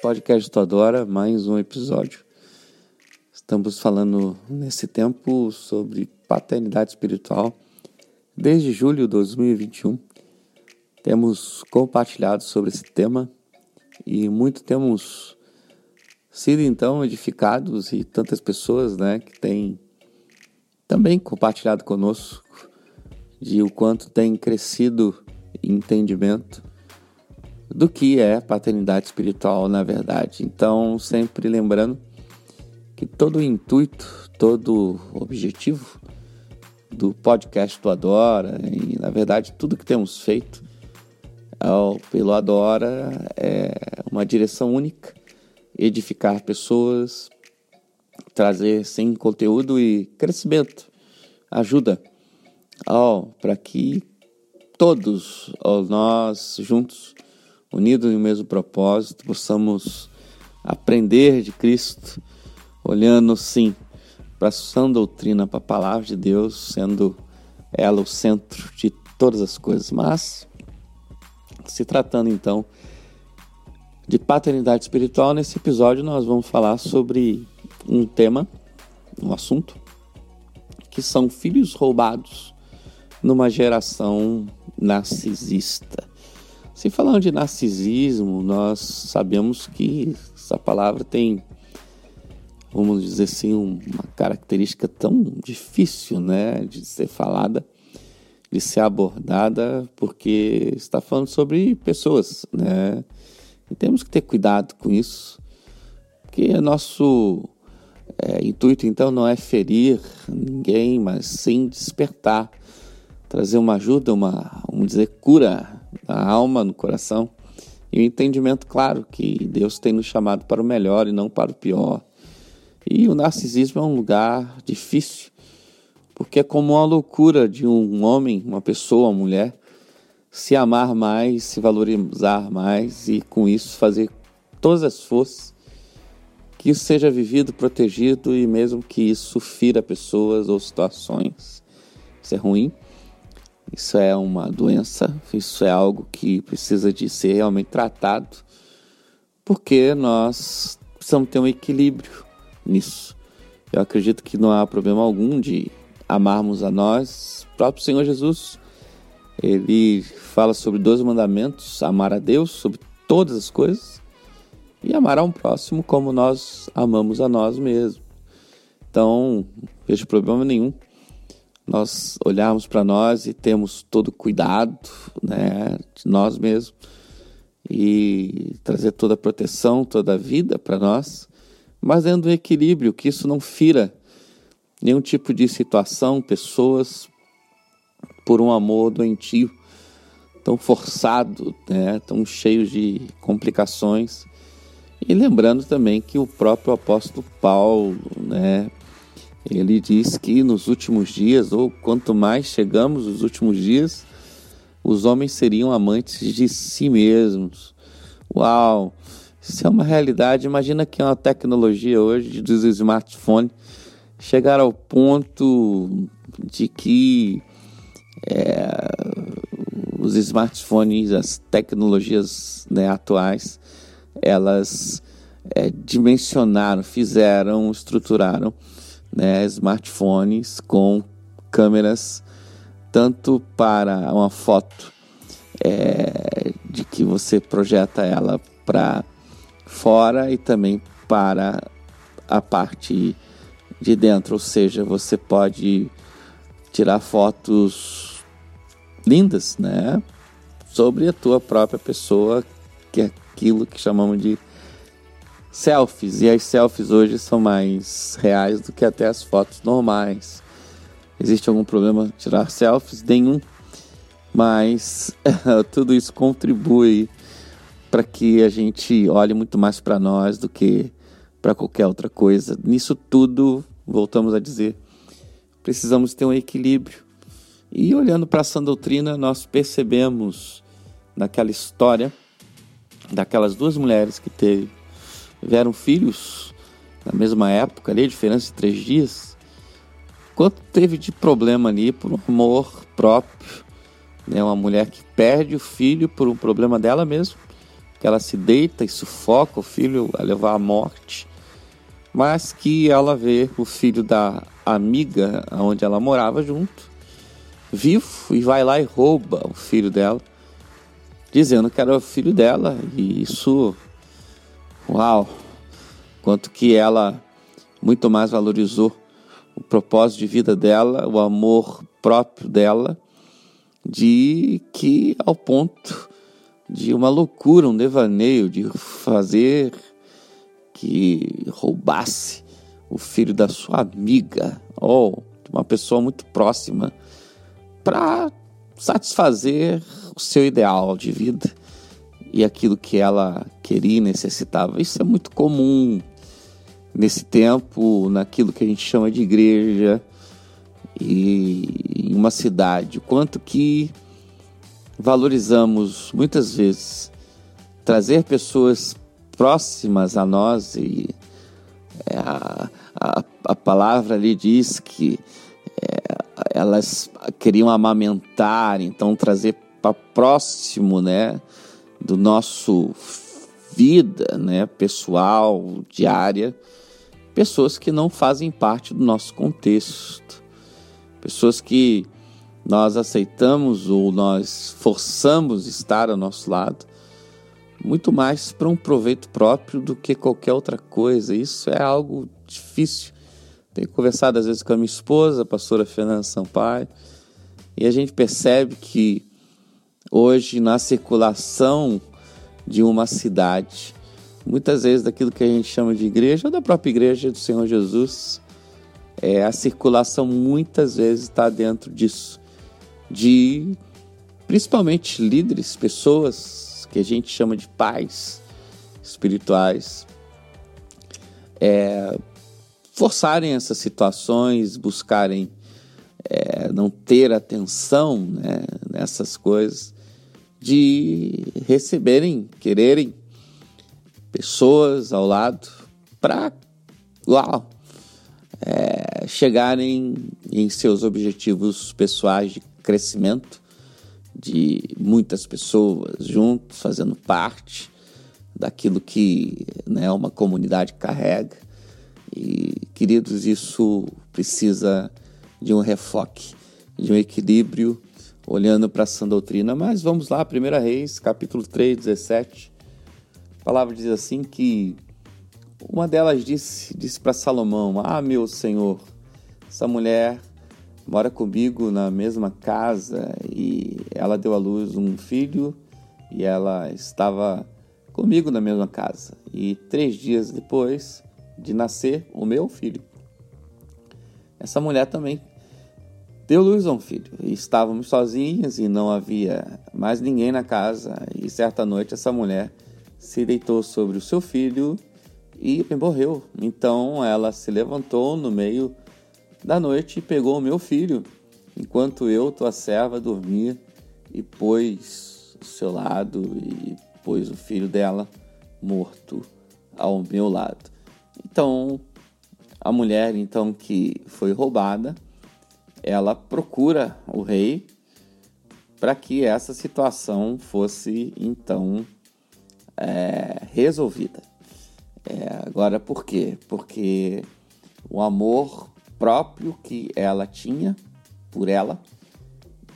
podcast Tu Adora, mais um episódio. Estamos falando nesse tempo sobre paternidade espiritual. Desde julho de 2021, temos compartilhado sobre esse tema e muito temos sido então edificados e tantas pessoas, né, que têm também compartilhado conosco de o quanto tem crescido entendimento do que é paternidade espiritual, na verdade. Então, sempre lembrando que todo o intuito, todo o objetivo do podcast do Adora, e na verdade tudo que temos feito ao, pelo Adora é uma direção única: edificar pessoas, trazer sim conteúdo e crescimento, ajuda para que todos nós juntos unidos no mesmo propósito, possamos aprender de Cristo, olhando sim para a sã doutrina, para a palavra de Deus, sendo ela o centro de todas as coisas. Mas, se tratando então de paternidade espiritual, nesse episódio nós vamos falar sobre um tema, um assunto, que são filhos roubados numa geração narcisista. Se falando de narcisismo, nós sabemos que essa palavra tem, vamos dizer assim, uma característica tão difícil né, de ser falada, de ser abordada, porque está falando sobre pessoas, né? E temos que ter cuidado com isso, porque nosso é, intuito então não é ferir ninguém, mas sim despertar, trazer uma ajuda, uma, vamos dizer, cura na alma, no coração, e o entendimento claro que Deus tem nos chamado para o melhor e não para o pior. E o narcisismo é um lugar difícil, porque é como uma loucura de um homem, uma pessoa, uma mulher, se amar mais, se valorizar mais e com isso fazer todas as forças que isso seja vivido, protegido e mesmo que isso fira pessoas ou situações. Isso é ruim. Isso é uma doença, isso é algo que precisa de ser realmente tratado, porque nós precisamos ter um equilíbrio nisso. Eu acredito que não há problema algum de amarmos a nós. O próprio Senhor Jesus, ele fala sobre dois mandamentos: amar a Deus sobre todas as coisas e amar a um próximo como nós amamos a nós mesmos. Então, não vejo problema nenhum nós olharmos para nós e temos todo cuidado né, de nós mesmos e trazer toda a proteção, toda a vida para nós, mas dentro do equilíbrio, que isso não fira nenhum tipo de situação, pessoas, por um amor doentio, tão forçado, né, tão cheio de complicações. E lembrando também que o próprio apóstolo Paulo, né, ele diz que nos últimos dias, ou quanto mais chegamos nos últimos dias, os homens seriam amantes de si mesmos. Uau! Isso é uma realidade. Imagina que é uma tecnologia hoje dos smartphones chegar ao ponto de que é, os smartphones, as tecnologias né, atuais, elas é, dimensionaram, fizeram, estruturaram né, smartphones com câmeras tanto para uma foto é, de que você projeta ela para fora e também para a parte de dentro, ou seja, você pode tirar fotos lindas, né, sobre a tua própria pessoa, que é aquilo que chamamos de selfies. E as selfies hoje são mais reais do que até as fotos normais. Existe algum problema tirar selfies? Nenhum. Mas tudo isso contribui para que a gente olhe muito mais para nós do que para qualquer outra coisa. Nisso tudo, voltamos a dizer, precisamos ter um equilíbrio. E olhando para essa doutrina, nós percebemos naquela história daquelas duas mulheres que teve tiveram filhos na mesma época ali, diferença de três dias. Quanto teve de problema ali por amor próprio, né? Uma mulher que perde o filho por um problema dela mesma que ela se deita e sufoca o filho a levar à morte, mas que ela vê o filho da amiga onde ela morava junto, vivo, e vai lá e rouba o filho dela, dizendo que era o filho dela, e isso, uau, quanto que ela muito mais valorizou o propósito de vida dela, o amor próprio dela, de que ao ponto de uma loucura, um devaneio de fazer que roubasse o filho da sua amiga ou de uma pessoa muito próxima para satisfazer o seu ideal de vida e aquilo que ela queria e necessitava. Isso é muito comum nesse tempo, naquilo que a gente chama de igreja e em uma cidade. O quanto que valorizamos muitas vezes trazer pessoas próximas a nós e é, a, a, a, palavra ali diz que é, elas queriam amamentar, então trazer para próximo, né, do nosso vida, né, pessoal, diária, pessoas que não fazem parte do nosso contexto, pessoas que nós aceitamos ou nós forçamos estar ao nosso lado, muito mais para um proveito próprio do que qualquer outra coisa. Isso é algo difícil. Tenho conversado às vezes com a minha esposa, a pastora Fernanda Sampaio, e a gente percebe que hoje na circulação de uma cidade, muitas vezes daquilo que a gente chama de igreja, ou da própria igreja do Senhor Jesus, é, a circulação muitas vezes está dentro disso, de principalmente líderes, pessoas que a gente chama de pais espirituais, é, forçarem essas situações, buscarem é, não ter atenção né, nessas coisas, de receberem, quererem pessoas ao lado para uau, é, chegarem em seus objetivos pessoais de crescimento, de muitas pessoas juntos, fazendo parte daquilo que né, uma comunidade carrega. E, queridos, isso precisa de um refoque, de um equilíbrio, olhando para essa doutrina. Mas vamos lá, 1 Reis, capítulo 3, 17 palavra diz assim que uma delas disse, disse para Salomão: Ah, meu senhor, essa mulher mora comigo na mesma casa e ela deu à luz um filho e ela estava comigo na mesma casa. E três dias depois de nascer o meu filho, essa mulher também deu luz a um filho. E estávamos sozinhas e não havia mais ninguém na casa. E certa noite essa mulher se deitou sobre o seu filho e morreu. Então ela se levantou no meio da noite e pegou o meu filho, enquanto eu, tua serva, dormia, e pôs o seu lado e pôs o filho dela morto ao meu lado. Então, a mulher então que foi roubada, ela procura o rei para que essa situação fosse então é, resolvida. É, agora, por quê? Porque o amor próprio que ela tinha por ela,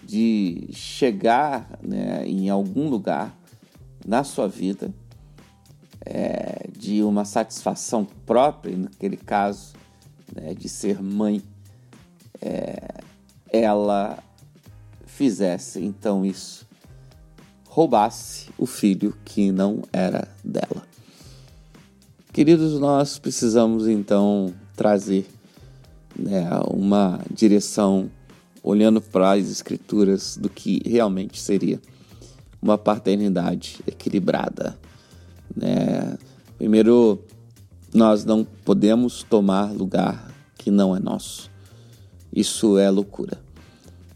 de chegar né, em algum lugar na sua vida, é, de uma satisfação própria, naquele caso, né, de ser mãe, é, ela fizesse então isso roubasse o filho que não era dela. Queridos, nós precisamos então trazer né, uma direção olhando para as escrituras do que realmente seria uma paternidade equilibrada. Né? Primeiro, nós não podemos tomar lugar que não é nosso. Isso é loucura.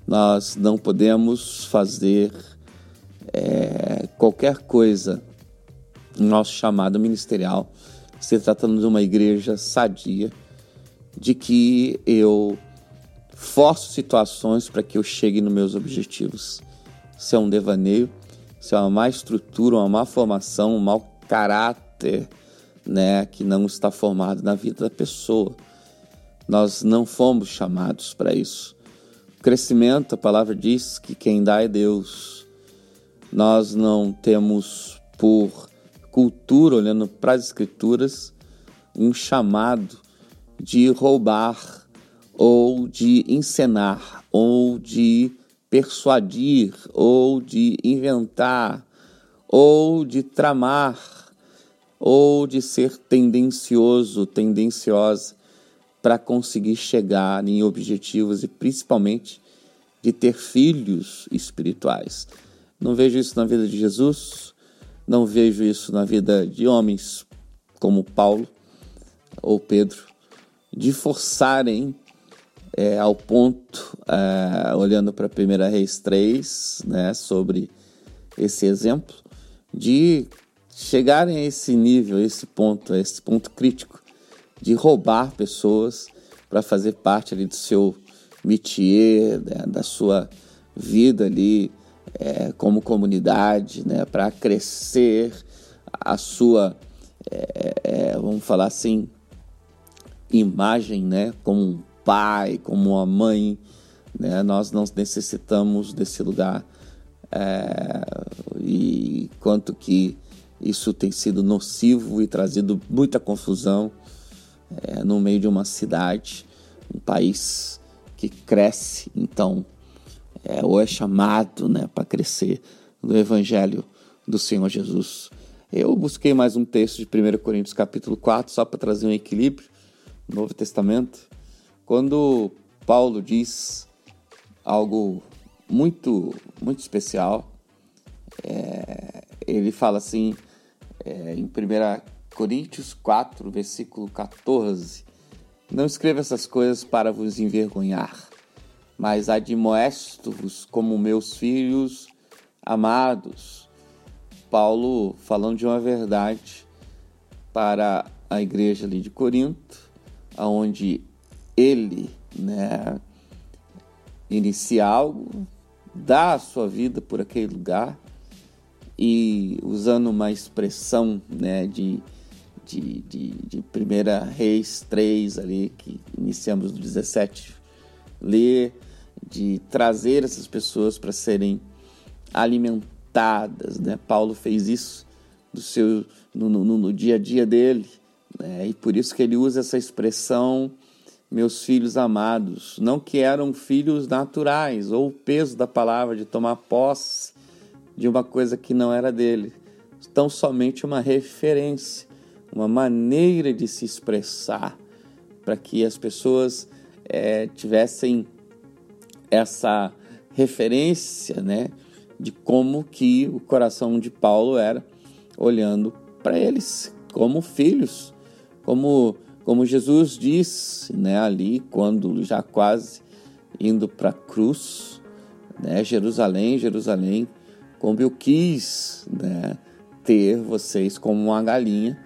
Nós não podemos fazer é, qualquer coisa no nosso chamado ministerial, se tratando de uma igreja sadia, de que eu forço situações para que eu chegue nos meus objetivos. Isso é um devaneio, isso é uma má estrutura, uma má formação, um mau caráter, né, que não está formado na vida da pessoa. Nós não fomos chamados para isso. O crescimento, a palavra diz que quem dá é Deus. Nós não temos por cultura, olhando para as escrituras, um chamado de roubar ou de encenar ou de persuadir ou de inventar ou de tramar ou de ser tendencioso, tendenciosa para conseguir chegar em objetivos e principalmente de ter filhos espirituais. Não vejo isso na vida de Jesus, não vejo isso na vida de homens como Paulo ou Pedro, de forçarem é, ao ponto, é, olhando para 1 Reis 3, né, sobre esse exemplo, de chegarem a esse nível, a esse ponto, a esse ponto crítico, de roubar pessoas para fazer parte ali do seu métier, né, da sua vida ali é, como comunidade, né, para crescer a sua, é, é, vamos falar assim, imagem, né, como um pai, como uma mãe, né, nós não necessitamos desse lugar é, e quanto que isso tem sido nocivo e trazido muita confusão é, no meio de uma cidade, um país que cresce, então, é, ou é chamado né, para crescer no Evangelho do Senhor Jesus. Eu busquei mais um texto de 1 Coríntios capítulo 4, só para trazer um equilíbrio no Novo Testamento, quando Paulo diz algo muito, muito especial, é, ele fala assim, é, em 1 Coríntios 4, versículo 14: Não escreva essas coisas para vos envergonhar, mas admoesto-vos como meus filhos amados. Paulo falando de uma verdade para a igreja ali de Corinto, aonde ele, né, inicia algo, dá a sua vida por aquele lugar e usando uma expressão né, de de, de, de 1 Reis 3 ali, que iniciamos no 17, ler, de trazer essas pessoas para serem alimentadas, né? Paulo fez isso do seu, no, no, no dia a dia dele, né? e por isso que ele usa essa expressão meus filhos amados, não que eram filhos naturais, ou o peso da palavra de tomar posse de uma coisa que não era dele, tão somente uma referência uma maneira de se expressar para que as pessoas é, tivessem essa referência, né, de como que o coração de Paulo era olhando para eles como filhos, como como Jesus disse, né, ali quando já quase indo para a cruz, né, Jerusalém, Jerusalém, como eu quis, né, ter vocês como uma galinha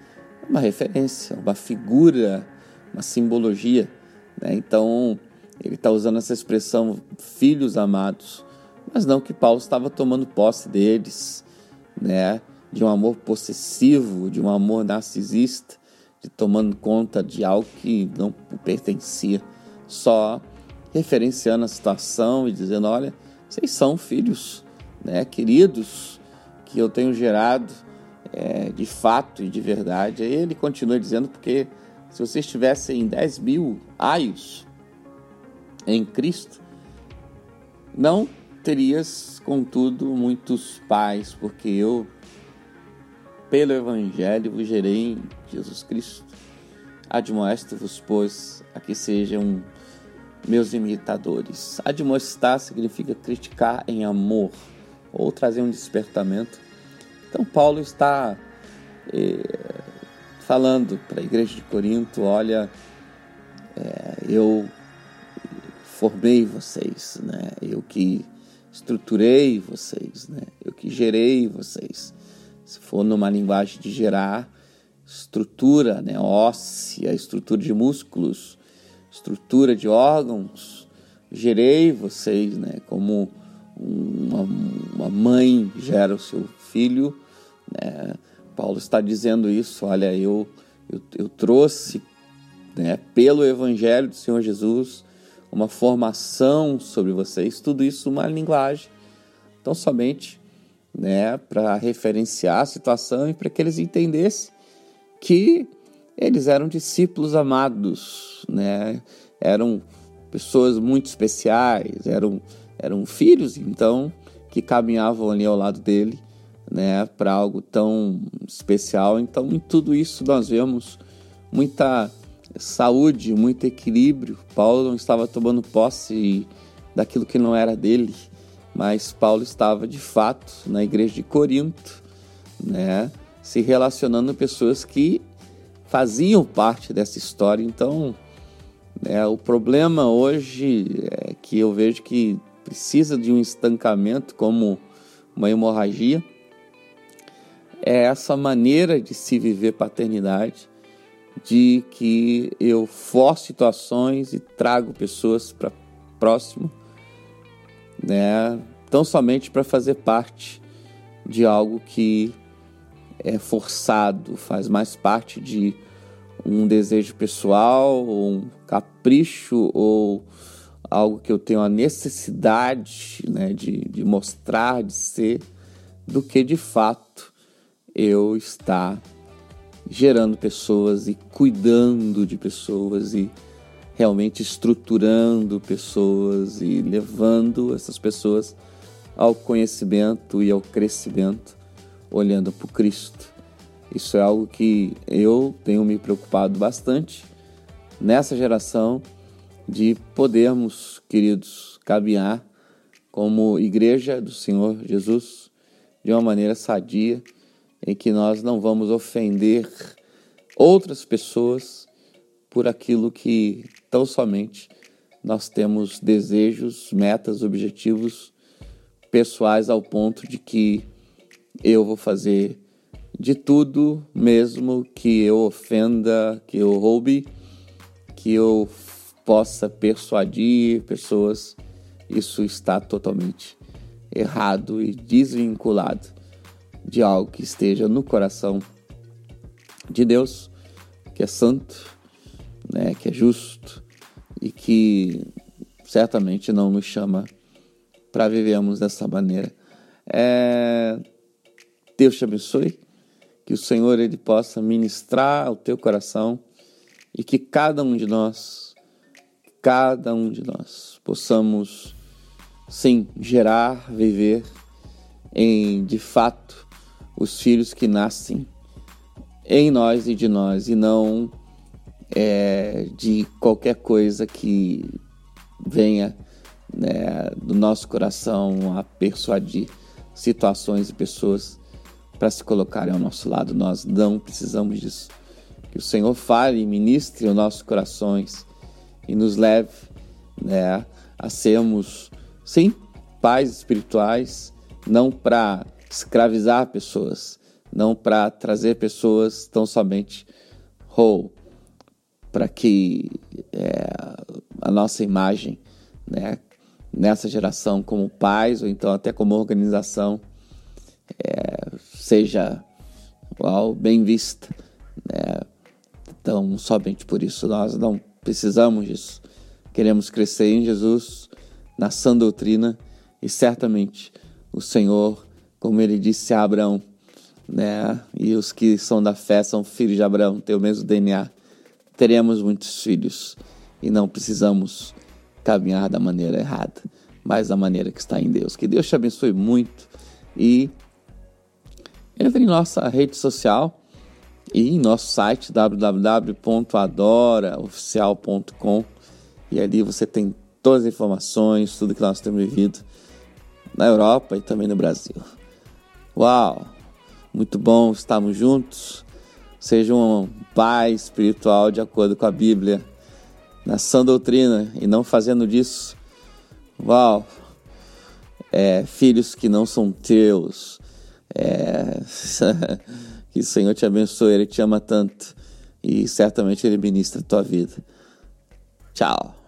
uma referência, uma figura, uma simbologia. Né? Então, ele está usando essa expressão filhos amados, mas não que Paulo estava tomando posse deles, né? de um amor possessivo, de um amor narcisista, de tomando conta de algo que não pertencia, só referenciando a situação e dizendo: olha, vocês são filhos, né, queridos, que eu tenho gerado é, de fato e de verdade. Aí ele continua dizendo, porque se vocês tivessem 10 mil aios em Cristo, não terias, contudo, muitos pais, porque eu, pelo Evangelho, vos gerei em Jesus Cristo. Admoesto-vos, pois, a que sejam meus imitadores. Admoestar significa criticar em amor ou trazer um despertamento então, Paulo está é, falando para a igreja de Corinto: olha, é, eu formei vocês, né? eu que estruturei vocês, né? eu que gerei vocês. Se for numa linguagem de gerar, estrutura né? óssea, estrutura de músculos, estrutura de órgãos, gerei vocês né? como uma, uma mãe gera o seu filho. Né? Paulo está dizendo isso. Olha, eu, eu, eu trouxe né, pelo Evangelho do Senhor Jesus uma formação sobre vocês, tudo isso uma linguagem. Então, somente né, para referenciar a situação e para que eles entendessem que eles eram discípulos amados, né? eram pessoas muito especiais, eram, eram filhos, então, que caminhavam ali ao lado dele né, para algo tão especial. Então, em tudo isso, nós vemos muita saúde, muito equilíbrio. Paulo não estava tomando posse daquilo que não era dele, mas Paulo estava de fato na igreja de Corinto, né, se relacionando com pessoas que faziam parte dessa história. Então, é, o problema hoje é que eu vejo que precisa de um estancamento, como uma hemorragia, é essa maneira de se viver paternidade, de que eu forço situações e trago pessoas para próximo, né? Tão somente para fazer parte de algo que é forçado, faz mais parte de um desejo pessoal, ou um capricho, ou algo que eu tenho a necessidade né, de, de mostrar, de ser, do que de fato eu estar gerando pessoas e cuidando de pessoas e realmente estruturando pessoas e levando essas pessoas ao conhecimento e ao crescimento, olhando para o Cristo. Isso é algo que eu tenho me preocupado bastante nessa geração de podermos, queridos, caminhar como igreja do Senhor Jesus de uma maneira sadia, em que nós não vamos ofender outras pessoas por aquilo que tão somente nós temos desejos, metas, objetivos pessoais ao ponto de que eu vou fazer de tudo, mesmo que eu ofenda, que eu roube, que eu possa persuadir pessoas, isso está totalmente errado e desvinculado de algo que esteja no coração de Deus, que é santo, né, que é justo e que certamente não nos chama para vivermos dessa maneira. É... Deus te abençoe que o Senhor ele possa ministrar ao teu coração e que cada um de nós, cada um de nós, possamos sim gerar, viver em de fato os filhos que nascem em nós e de nós e não é, de qualquer coisa que venha né, do nosso coração a persuadir situações e pessoas para se colocarem ao nosso lado. Nós não precisamos disso. Que o Senhor fale e ministre os nossos corações e nos leve né, a sermos, sim, pais espirituais, não para escravizar pessoas, não para trazer pessoas tão somente ou para que é, a nossa imagem né, nessa geração como pais ou então até como organização é, seja bem vista. Né? Então, somente por isso nós não precisamos disso. Queremos crescer em Jesus, na sã doutrina, e certamente o Senhor, como ele disse a Abraão, né? e os que são da fé são filhos de Abraão, têm o mesmo DNA, teremos muitos filhos e não precisamos caminhar da maneira errada, mas da maneira que está em Deus. Que Deus te abençoe muito e entre em nossa rede social e em nosso site www.adoraoficial.com e ali você tem todas as informações, tudo que nós temos vivido na Europa e também no Brasil. Uau! Muito bom estarmos juntos. Seja um pai espiritual de acordo com a Bíblia, na sã doutrina e não fazendo disso. Uau! É, filhos que não são teus, é... que o Senhor te abençoe, Ele te ama tanto e certamente Ele ministra a tua vida. Tchau.